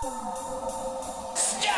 Stop!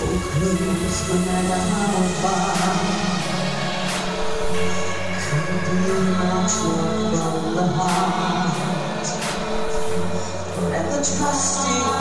No matter how far. Could you not from the heart? Forever trusting.